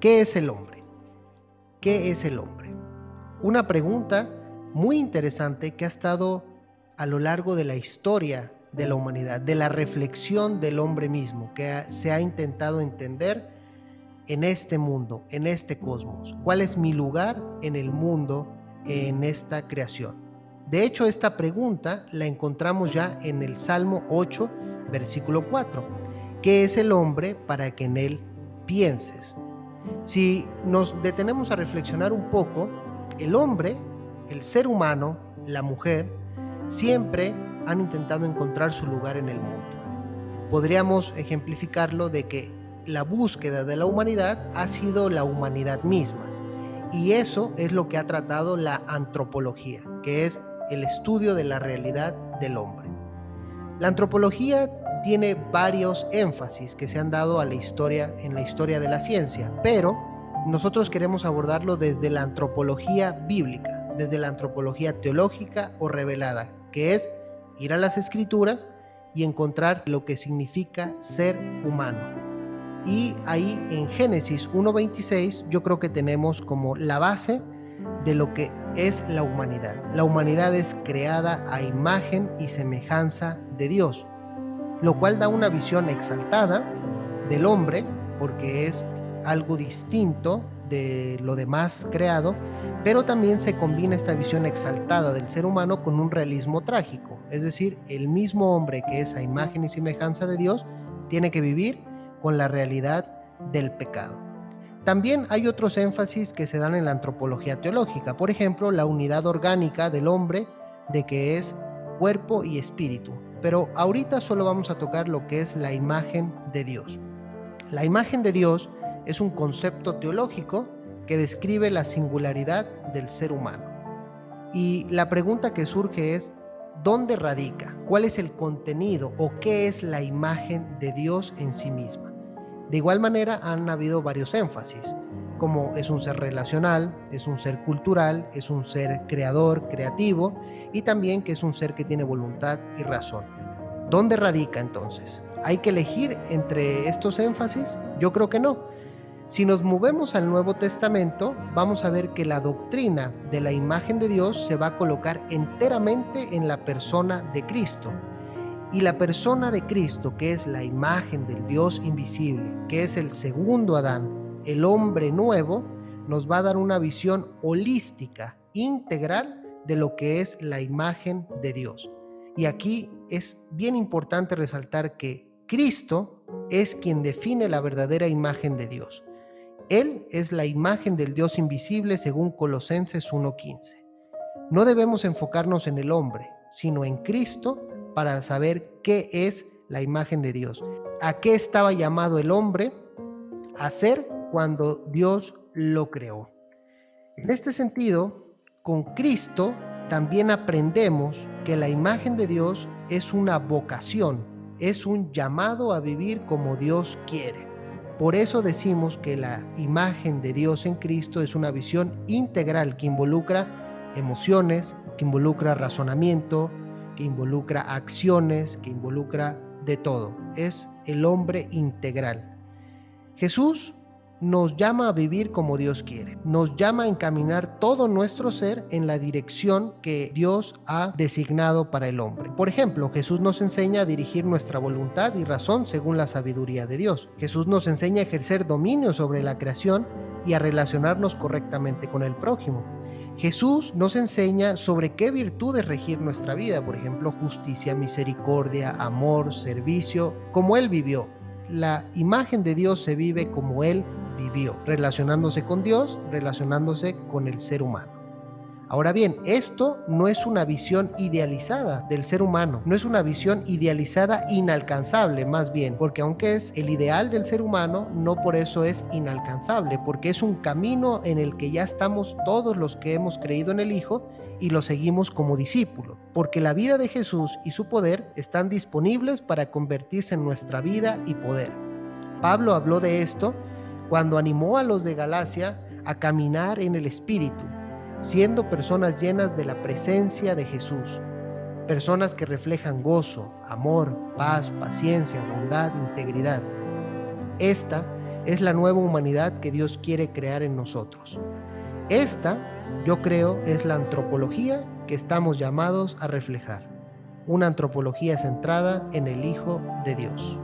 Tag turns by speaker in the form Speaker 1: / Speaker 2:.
Speaker 1: ¿Qué es el hombre? ¿Qué es el hombre? Una pregunta muy interesante que ha estado a lo largo de la historia de la humanidad, de la reflexión del hombre mismo, que se ha intentado entender en este mundo, en este cosmos. ¿Cuál es mi lugar en el mundo, en esta creación? De hecho, esta pregunta la encontramos ya en el Salmo 8, versículo 4. ¿Qué es el hombre para que en él pienses? Si nos detenemos a reflexionar un poco, el hombre, el ser humano, la mujer, siempre han intentado encontrar su lugar en el mundo. Podríamos ejemplificarlo de que la búsqueda de la humanidad ha sido la humanidad misma. Y eso es lo que ha tratado la antropología, que es el estudio de la realidad del hombre. La antropología tiene varios énfasis que se han dado a la historia en la historia de la ciencia, pero nosotros queremos abordarlo desde la antropología bíblica, desde la antropología teológica o revelada, que es ir a las escrituras y encontrar lo que significa ser humano. Y ahí en Génesis 1.26 yo creo que tenemos como la base de lo que es la humanidad. La humanidad es creada a imagen y semejanza de Dios lo cual da una visión exaltada del hombre, porque es algo distinto de lo demás creado, pero también se combina esta visión exaltada del ser humano con un realismo trágico, es decir, el mismo hombre que es a imagen y semejanza de Dios tiene que vivir con la realidad del pecado. También hay otros énfasis que se dan en la antropología teológica, por ejemplo, la unidad orgánica del hombre de que es cuerpo y espíritu, pero ahorita solo vamos a tocar lo que es la imagen de Dios. La imagen de Dios es un concepto teológico que describe la singularidad del ser humano. Y la pregunta que surge es, ¿dónde radica? ¿Cuál es el contenido o qué es la imagen de Dios en sí misma? De igual manera han habido varios énfasis, como es un ser relacional, es un ser cultural, es un ser creador, creativo y también que es un ser que tiene voluntad y razón. ¿Dónde radica entonces? ¿Hay que elegir entre estos énfasis? Yo creo que no. Si nos movemos al Nuevo Testamento, vamos a ver que la doctrina de la imagen de Dios se va a colocar enteramente en la persona de Cristo. Y la persona de Cristo, que es la imagen del Dios invisible, que es el segundo Adán, el hombre nuevo, nos va a dar una visión holística, integral de lo que es la imagen de Dios. Y aquí es bien importante resaltar que Cristo es quien define la verdadera imagen de Dios. Él es la imagen del Dios invisible según Colosenses 1.15. No debemos enfocarnos en el hombre, sino en Cristo para saber qué es la imagen de Dios. ¿A qué estaba llamado el hombre? A ser cuando Dios lo creó. En este sentido, con Cristo también aprendemos que la imagen de Dios es una vocación, es un llamado a vivir como Dios quiere. Por eso decimos que la imagen de Dios en Cristo es una visión integral que involucra emociones, que involucra razonamiento, que involucra acciones, que involucra de todo. Es el hombre integral. Jesús nos llama a vivir como Dios quiere. Nos llama a encaminar todo nuestro ser en la dirección que Dios ha designado para el hombre. Por ejemplo, Jesús nos enseña a dirigir nuestra voluntad y razón según la sabiduría de Dios. Jesús nos enseña a ejercer dominio sobre la creación y a relacionarnos correctamente con el prójimo. Jesús nos enseña sobre qué virtudes regir nuestra vida, por ejemplo, justicia, misericordia, amor, servicio, como Él vivió. La imagen de Dios se vive como Él vivió, relacionándose con Dios, relacionándose con el ser humano. Ahora bien, esto no es una visión idealizada del ser humano, no es una visión idealizada inalcanzable más bien, porque aunque es el ideal del ser humano, no por eso es inalcanzable, porque es un camino en el que ya estamos todos los que hemos creído en el Hijo y lo seguimos como discípulo, porque la vida de Jesús y su poder están disponibles para convertirse en nuestra vida y poder. Pablo habló de esto cuando animó a los de Galacia a caminar en el Espíritu, siendo personas llenas de la presencia de Jesús, personas que reflejan gozo, amor, paz, paciencia, bondad, integridad. Esta es la nueva humanidad que Dios quiere crear en nosotros. Esta, yo creo, es la antropología que estamos llamados a reflejar. Una antropología centrada en el Hijo de Dios.